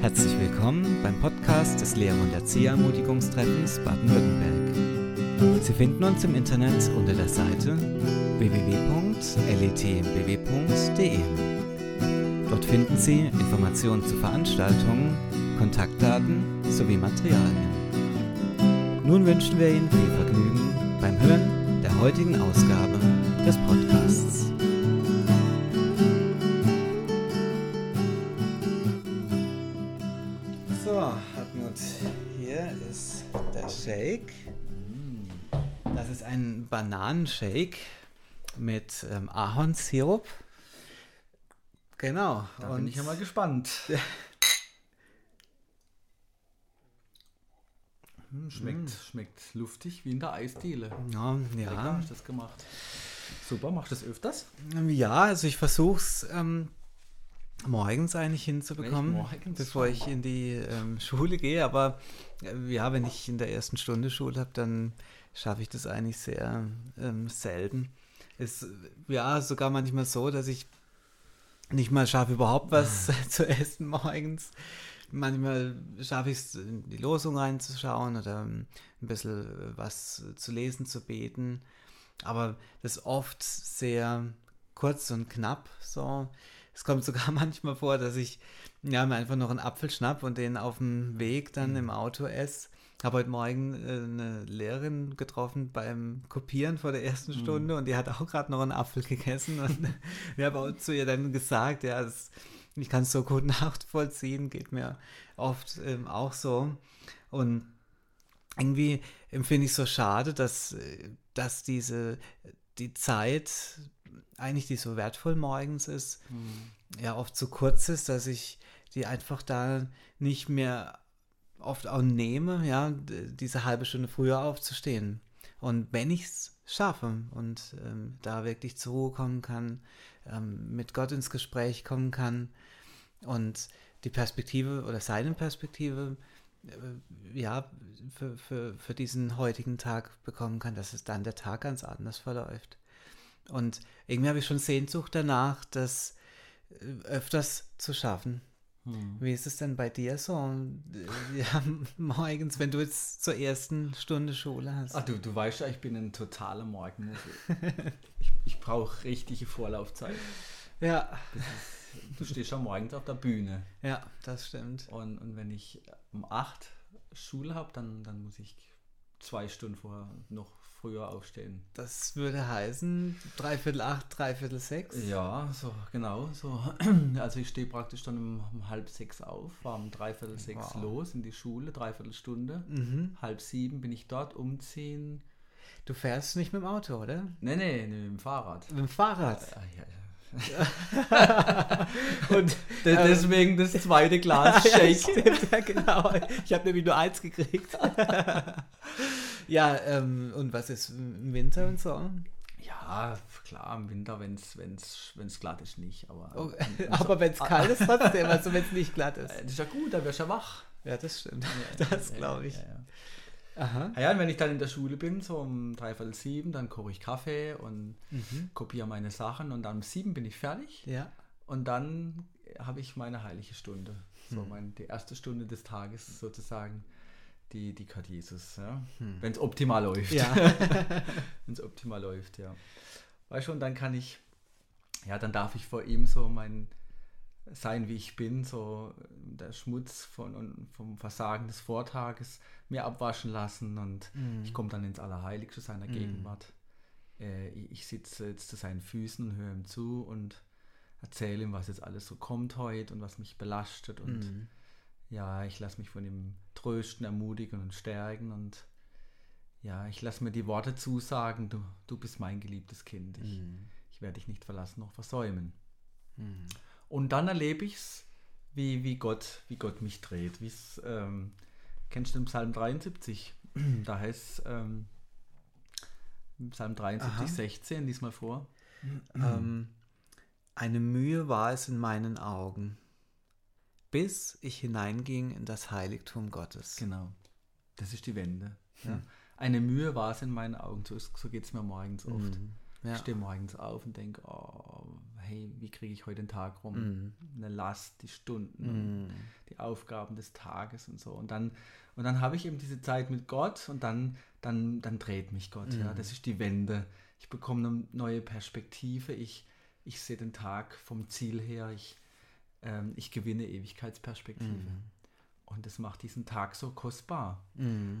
Herzlich willkommen beim Podcast des Lehrer- und Erzieherermutigungstreffens Baden-Württemberg. Sie finden uns im Internet unter der Seite www.letmbw.de. Dort finden Sie Informationen zu Veranstaltungen, Kontaktdaten sowie Materialien. Nun wünschen wir Ihnen viel Vergnügen beim Hören der heutigen Ausgabe des Podcasts. Der Shake. Das ist ein Bananenshake mit ähm, Ahornsirup. Genau. Da bin ich ja mal gespannt. Hm, schmeckt, schmeckt luftig wie in der Eisdiele. ja, Lecker ja. hast du das gemacht. Super, machst du das öfters? Ja, also ich versuche es ähm, morgens eigentlich hinzubekommen? Morgens? bevor ich in die ähm, Schule gehe. Aber äh, ja, wenn ich in der ersten Stunde Schule habe, dann schaffe ich das eigentlich sehr ähm, selten. Ist ja sogar manchmal so, dass ich nicht mal schaffe, überhaupt was zu essen morgens. Manchmal schaffe ich es, in die Losung reinzuschauen oder ähm, ein bisschen äh, was zu lesen, zu beten. Aber das ist oft sehr kurz und knapp. So. Es kommt sogar manchmal vor, dass ich ja, mir einfach noch einen Apfel schnapp und den auf dem Weg dann im Auto esse. Habe heute Morgen äh, eine Lehrerin getroffen beim Kopieren vor der ersten Stunde und die hat auch gerade noch einen Apfel gegessen. Und ich habe auch zu ihr dann gesagt, ja, das, ich kann es so gut nachvollziehen, geht mir oft ähm, auch so. Und irgendwie empfinde ich es so schade, dass, äh, dass diese die Zeit eigentlich, die so wertvoll morgens ist, ja oft zu kurz ist, dass ich die einfach da nicht mehr oft auch nehme, ja, diese halbe Stunde früher aufzustehen. Und wenn ich es schaffe und ähm, da wirklich zur Ruhe kommen kann, ähm, mit Gott ins Gespräch kommen kann und die Perspektive oder seine Perspektive äh, ja, für, für, für diesen heutigen Tag bekommen kann, dass es dann der Tag ganz anders verläuft. Und irgendwie habe ich schon Sehnsucht danach, das äh, öfters zu schaffen. Wie ist es denn bei dir so? Ja, morgens, wenn du jetzt zur ersten Stunde Schule hast. Ach du, du weißt ja, ich bin ein totaler Morgenmuffel. ich ich brauche richtige Vorlaufzeit. Ja, Du stehst ja morgens auf der Bühne. ja, das stimmt. Und, und wenn ich um 8 Schule habe, dann, dann muss ich zwei Stunden vorher noch früher aufstehen. Das würde heißen, dreiviertel acht, dreiviertel sechs. Ja, so genau. So. Also ich stehe praktisch dann um, um halb sechs auf, war um dreiviertel sechs Wow. los in die Schule, dreiviertel Stunde. Mhm. Halb sieben bin ich dort, umziehen. Du fährst nicht mit dem Auto, oder? Nee, nee, nee, mit dem Fahrrad. Mit dem Fahrrad. Ah, ja, ja. Und de- deswegen das zweite Glas Ja, Shake. ja, genau. Ich habe nämlich nur eins gekriegt. ja, ähm, und was ist im Winter und so? Ja, klar, im Winter, wenn es wenn's, wenn's glatt ist, nicht. Aber, Oh, aber wenn es kalt ist, trotzdem, also wenn es nicht glatt ist. Äh, Das ist ja gut, da wirst du ja wach. Ja, das stimmt. Das glaube ich. Ja, ja. Aha. Ah ja, und wenn ich dann in der Schule bin, so um dreiviertel sieben, dann koche ich Kaffee und Mhm. kopiere meine Sachen und dann um sieben bin ich fertig Ja. und dann habe ich meine heilige Stunde. So Hm. meine, die erste Stunde des Tages sozusagen, die, die gehört Jesus, ja? Hm. wenn es optimal läuft. Ja. wenn es optimal läuft, ja. Weißt du, und dann kann ich, ja, dann darf ich vor ihm so mein sein, wie ich bin, so der Schmutz von, und vom Versagen des Vortages mir abwaschen lassen und Mhm. ich komme dann ins Allerheiligste seiner Mhm. Gegenwart. Äh, ich ich sitze jetzt zu seinen Füßen und höre ihm zu und erzähle ihm, was jetzt alles so kommt heute und was mich belastet und Mhm. Ja, ich lasse mich von ihm trösten, ermutigen und stärken und ja, ich lasse mir die Worte zusagen, du, du bist mein geliebtes Kind, ich, Mhm. ich werde dich nicht verlassen noch versäumen. Mhm. Und dann erlebe ich es, wie, wie, Gott, wie Gott mich dreht. Wie's, ähm, kennst du den Psalm 73? Da heißt ähm, Psalm 73, Aha. 16, lies mal vor. Ähm, eine Mühe war es in meinen Augen, bis ich hineinging in das Heiligtum Gottes. Genau. Das ist die Wende. Ja. Hm. Eine Mühe war es in meinen Augen, so, ist- so geht es mir morgens oft. Mhm. Ja. Ich stehe morgens auf und denke, oh, hey, wie kriege ich heute den Tag rum? Mm. Eine Last, die Stunden, mm. die Aufgaben des Tages und so. Und dann, und dann habe ich eben diese Zeit mit Gott und dann, dann, dann dreht mich Gott. Ja, das ist die Wende. Ich bekomme eine neue Perspektive. Ich, ich sehe den Tag vom Ziel her. Ich, ähm, ich gewinne Ewigkeitsperspektive. Und das macht diesen Tag so kostbar.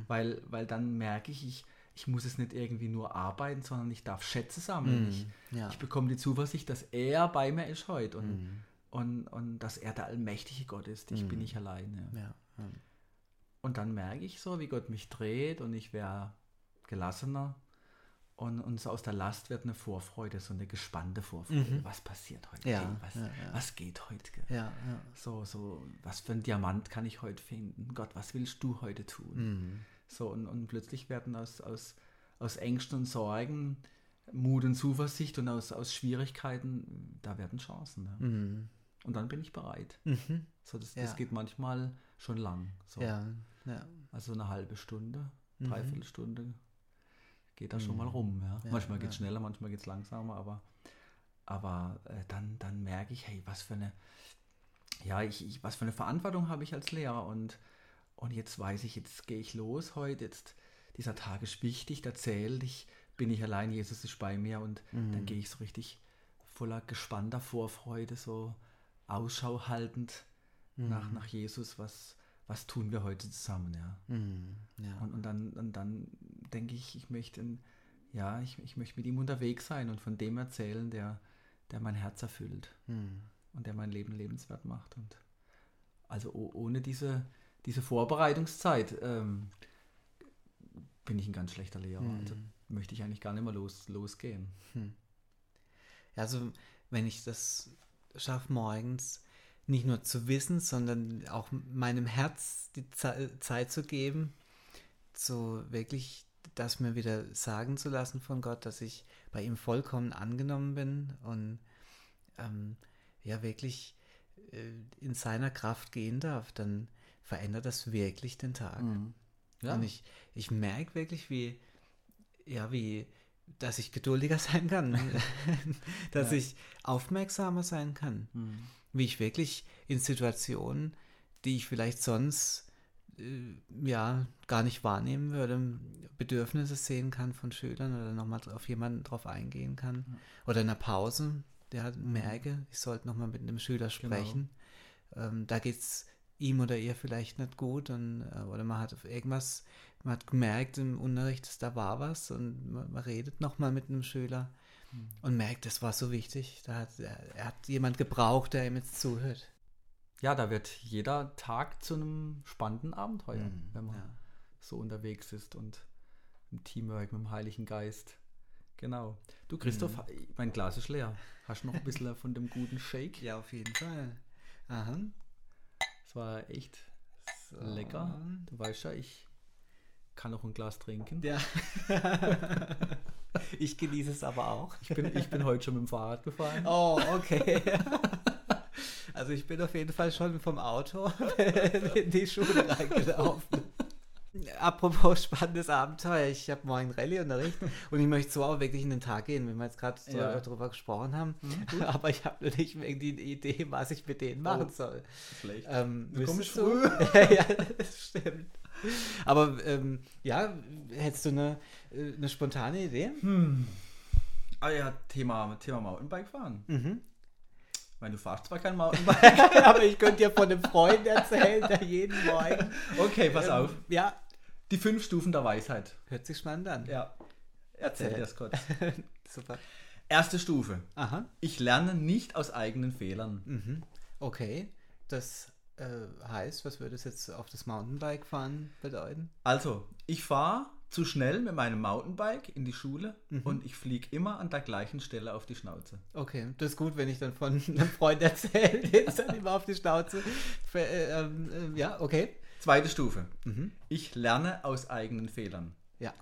Weil, weil dann merke ich, ich ich muss es nicht irgendwie nur arbeiten, sondern ich darf Schätze sammeln. Mm, ich, ja. ich, bekomme die Zuversicht, dass er bei mir ist heute und, mm. und, und dass er der allmächtige Gott ist. Ich mm. bin nicht alleine. Ja. Und dann merke ich so, wie Gott mich dreht und ich wäre gelassener. Und, und so aus der Last wird eine Vorfreude, so eine gespannte Vorfreude. Mhm. Was passiert heute? Ja, was, ja, was, geht heute? Ja, So, so, was für ein Diamant kann ich heute finden? Gott, was willst du heute tun? Mhm. So, und, und plötzlich werden aus, aus, aus Ängsten und Sorgen Mut und Zuversicht und aus, aus Schwierigkeiten, da werden Chancen. Ja. Mhm. Und dann bin ich bereit. Mhm. So, das, ja. das geht manchmal schon lang. So. Ja. ja. Also eine halbe Stunde, mhm. dreiviertel Stunde geht da mhm. schon mal rum. Ja. manchmal geht es schneller, manchmal geht es langsamer, aber, aber äh, dann, dann merke ich, hey, was für eine, ja, ich, ich, was für eine Verantwortung habe ich als Lehrer und und jetzt weiß ich, jetzt gehe ich los heute, jetzt dieser Tag ist wichtig, da zählt ich, bin ich allein, Jesus ist bei mir und mhm. dann gehe ich so richtig voller gespannter Vorfreude, so Ausschau haltend mhm. nach, nach Jesus, was, was tun wir heute zusammen, ja. Mhm. ja. Und, und, dann, und dann denke ich, ich möchte, ja, ich, ich möchte mit ihm unterwegs sein und von dem erzählen, der, der mein Herz erfüllt mhm. und der mein Leben lebenswert macht. Und also ohne diese, diese Vorbereitungszeit ähm, bin ich ein ganz schlechter Lehrer. Hm. Also möchte ich eigentlich gar nicht mehr los, losgehen. Hm. Also wenn ich das schaffe, morgens nicht nur zu wissen, sondern auch meinem Herz die Zeit zu geben, so wirklich das mir wieder sagen zu lassen von Gott, dass ich bei ihm vollkommen angenommen bin und ähm, ja wirklich äh, in seiner Kraft gehen darf, dann verändert das wirklich den Tag. Mhm. Ja. Und ich, ich merke wirklich, wie, ja, wie, dass ich geduldiger sein kann, dass ja. ich aufmerksamer sein kann, mhm. wie ich wirklich in Situationen, die ich vielleicht sonst ja gar nicht wahrnehmen würde, Bedürfnisse sehen kann von Schülern oder nochmal auf jemanden drauf eingehen kann. Ja. Oder in der Pause, der merke, ich sollte nochmal mit einem Schüler genau. sprechen. Genau. Ähm, da geht es ihm oder ihr vielleicht nicht gut und, äh, oder man hat irgendwas, man hat gemerkt im Unterricht, dass da war was und man, man redet nochmal mit einem Schüler mhm. und merkt, das war so wichtig. Da hat, er, er, hat jemand gebraucht, der ihm jetzt zuhört. Ja, da wird jeder Tag zu einem spannenden Abenteuer, mhm, wenn man ja. so unterwegs ist und im Teamwork mit dem Heiligen Geist. Genau. Du, Christoph, mhm. mein Glas ist leer. Hast du noch ein bisschen von dem guten Shake? Ja, auf jeden Fall. Aha. Es war echt so. lecker. Du weißt ja, ich kann noch ein Glas trinken. Ja. ich genieße es aber auch. Ich bin, ich bin heute schon mit dem Fahrrad gefahren. Oh, okay. Also ich bin auf jeden Fall schon vom Auto in die Schule reingelaufen. Apropos spannendes Abenteuer, ich habe morgen Rallye-Unterricht und ich möchte so auch wirklich in den Tag gehen, wenn wir jetzt gerade ja. darüber gesprochen haben. Mhm, Aber ich habe nur nicht irgendwie eine Idee, was ich mit denen machen oh, soll. Schlecht. Ähm, du kommst früh. ja, das stimmt. Aber ähm, ja, hättest du eine, äh, eine spontane Idee? Hm. Ah ja, Thema, Thema Mountainbike fahren. Mhm. Ich meine, du fahrst zwar kein Mountainbike, aber ich könnte dir von einem Freund erzählen, der jeden Morgen. Okay, pass ähm, auf. Ja. Die fünf Stufen der Weisheit. Hört sich spannend an. Ja. Erzähl dir das kurz. Super. Erste Stufe. Aha. Ich lerne nicht aus eigenen Fehlern. Mhm. Okay. Das äh, heißt, was würde es jetzt auf das Mountainbike fahren bedeuten? Also, ich fahre zu schnell mit meinem Mountainbike in die Schule mhm. und ich fliege immer an der gleichen Stelle auf die Schnauze. Okay, das ist gut, wenn ich dann von einem Freund erzähle, jetzt dann immer auf die Schnauze. Äh, ähm, äh, ja, okay. Zweite Stufe. Mhm. Ich lerne aus eigenen Fehlern. Ja.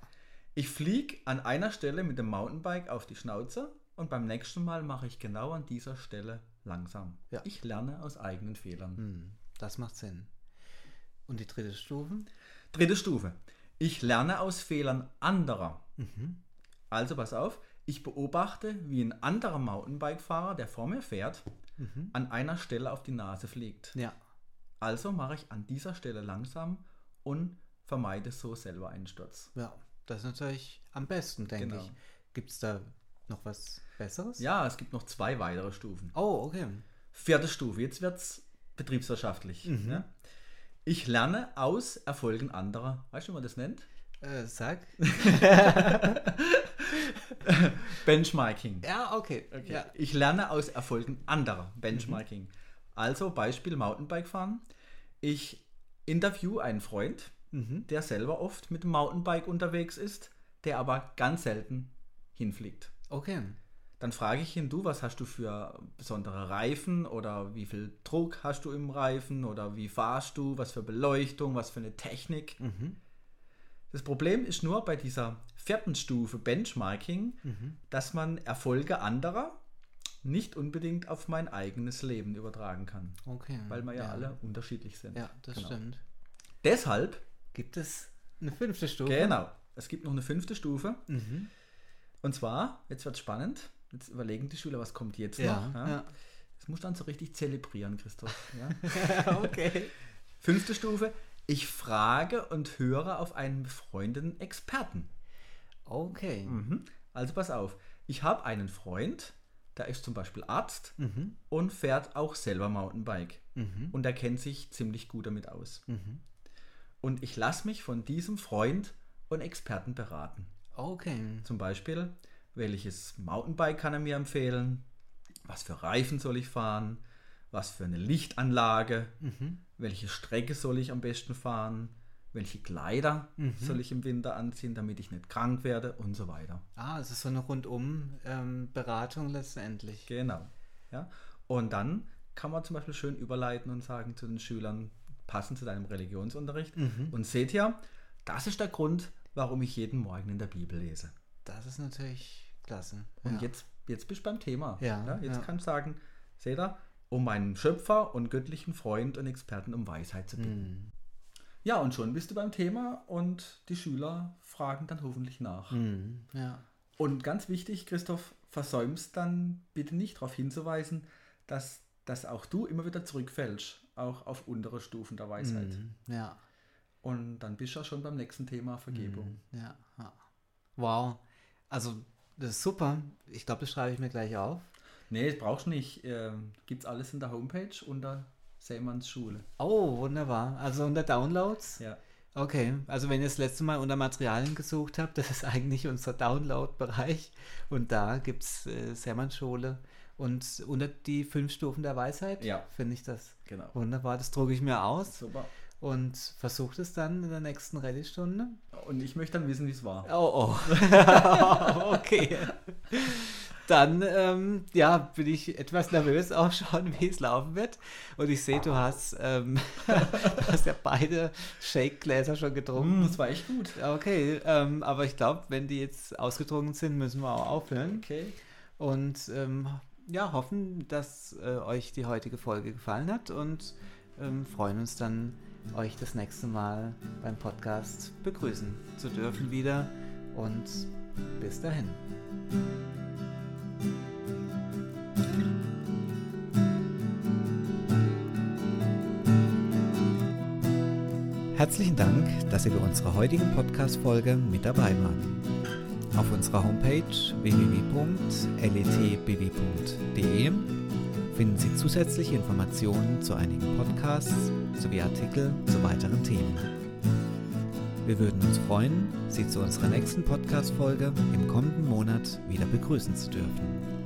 Ich fliege an einer Stelle mit dem Mountainbike auf die Schnauze und beim nächsten Mal mache ich genau an dieser Stelle langsam. Ja. Ich lerne aus eigenen Fehlern. Mhm. Das macht Sinn. Und die dritte Stufe? Dritte Stufe. Ich lerne aus Fehlern anderer. Mhm. Also pass auf, ich beobachte, wie ein anderer Mountainbike-Fahrer, der vor mir fährt, an einer Stelle auf die Nase fliegt. Ja. Also mache ich an dieser Stelle langsam und vermeide so selber einen Sturz. Ja, das ist natürlich am besten, denke Genau. ich. Gibt es da noch was Besseres? Ja, es gibt noch zwei weitere Stufen. Oh, okay. Vierte Stufe, jetzt wird es betriebswirtschaftlich. Ja? Ich lerne aus Erfolgen anderer. Weißt du, wie man das nennt? Äh, sag. Benchmarking. Ja, okay. Okay. Ja. Ich lerne aus Erfolgen anderer. Benchmarking. Also Beispiel Mountainbike fahren. Ich interview einen Freund, der selber oft mit dem Mountainbike unterwegs ist, der aber ganz selten hinfliegt. Okay. Dann frage ich ihn, du, was hast du für besondere Reifen oder wie viel Druck hast du im Reifen oder wie fahrst du, was für Beleuchtung, was für eine Technik. Das Problem ist nur bei dieser vierten Stufe Benchmarking, dass man Erfolge anderer nicht unbedingt auf mein eigenes Leben übertragen kann, Okay. weil wir ja, alle unterschiedlich sind. Ja, das Genau. stimmt. Deshalb, Gibt es eine fünfte Stufe? genau, es gibt noch eine fünfte Stufe. Mhm. Und zwar, jetzt wird spannend, jetzt überlegen die Schüler, was kommt jetzt Ja, noch. ja. Das muss dann so richtig zelebrieren, Christoph. Ja? okay. Fünfte Stufe, ich frage und höre auf einen befreundeten Experten. Okay. Mhm. Also pass auf, ich habe einen Freund, der ist zum Beispiel Arzt Mhm. und fährt auch selber Mountainbike. Mhm. Und er kennt sich ziemlich gut damit aus. Mhm. Und ich lasse mich von diesem Freund und Experten beraten. Okay. Zum Beispiel, welches Mountainbike kann er mir empfehlen? Was für Reifen soll ich fahren? Was für eine Lichtanlage? Mhm. Welche Strecke soll ich am besten fahren? Welche Kleider Mhm. soll ich im Winter anziehen, damit ich nicht krank werde und so weiter. Ah, es ist so eine Rundum-Beratung letztendlich. Genau. Ja? Und dann kann man zum Beispiel schön überleiten und sagen zu den Schülern, passend zu deinem Religionsunterricht. Mhm. Und seht ihr, das ist der Grund, warum ich jeden Morgen in der Bibel lese. Das ist natürlich klasse. Und ja. jetzt, jetzt bist du beim Thema. Ja, jetzt ja. kannst du sagen, seht ihr, um meinen Schöpfer und göttlichen Freund und Experten um Weisheit zu bitten. Mhm. Ja, und schon bist du beim Thema und die Schüler fragen dann hoffentlich nach. Mhm. Ja. Und ganz wichtig, Christoph, versäumst dann bitte nicht darauf hinzuweisen, dass, dass auch du immer wieder zurückfällst, auch auf untere Stufen der Weisheit. Mhm. Ja. Und dann bist du ja schon beim nächsten Thema Vergebung. Ja. ja. Wow. Also, das ist super. Ich glaube, das schreibe ich mir gleich auf. Nee, das brauchst du nicht. Ähm, Gibt es alles in der Homepage unter Seemanns Schule. Oh, wunderbar. Also unter Downloads? Ja. Okay, also wenn ihr das letzte Mal unter Materialien gesucht habt, das ist eigentlich unser Download-Bereich. Und da gibt es äh, Sermon-Schule. Und unter die fünf Stufen der Weisheit Ja. finde ich das Genau. wunderbar. Das drucke ich mir aus Super. Und versuche es dann in der nächsten Rallye-Stunde. Und ich möchte dann wissen, wie es war. Oh, oh. okay. Dann, ähm, ja, bin ich etwas nervös auch schon, wie es laufen wird. Und ich sehe, du hast, ähm, hast ja beide Shake-Gläser schon getrunken. Mm, das war echt gut. Okay, ähm, aber ich glaube, wenn die jetzt ausgetrunken sind, müssen wir auch aufhören. Okay. Und ähm, ja, hoffen, dass äh, euch die heutige Folge gefallen hat und ähm, freuen uns dann, euch das nächste Mal beim Podcast begrüßen zu dürfen wieder. Und bis dahin. Herzlichen Dank, dass Sie bei unserer heutigen Podcast-Folge mit dabei waren. Auf unserer Homepage www.letbw.de finden Sie zusätzliche Informationen zu einigen Podcasts sowie Artikel zu weiteren Themen. Wir würden uns freuen, Sie zu unserer nächsten Podcast-Folge im kommenden Monat wieder begrüßen zu dürfen.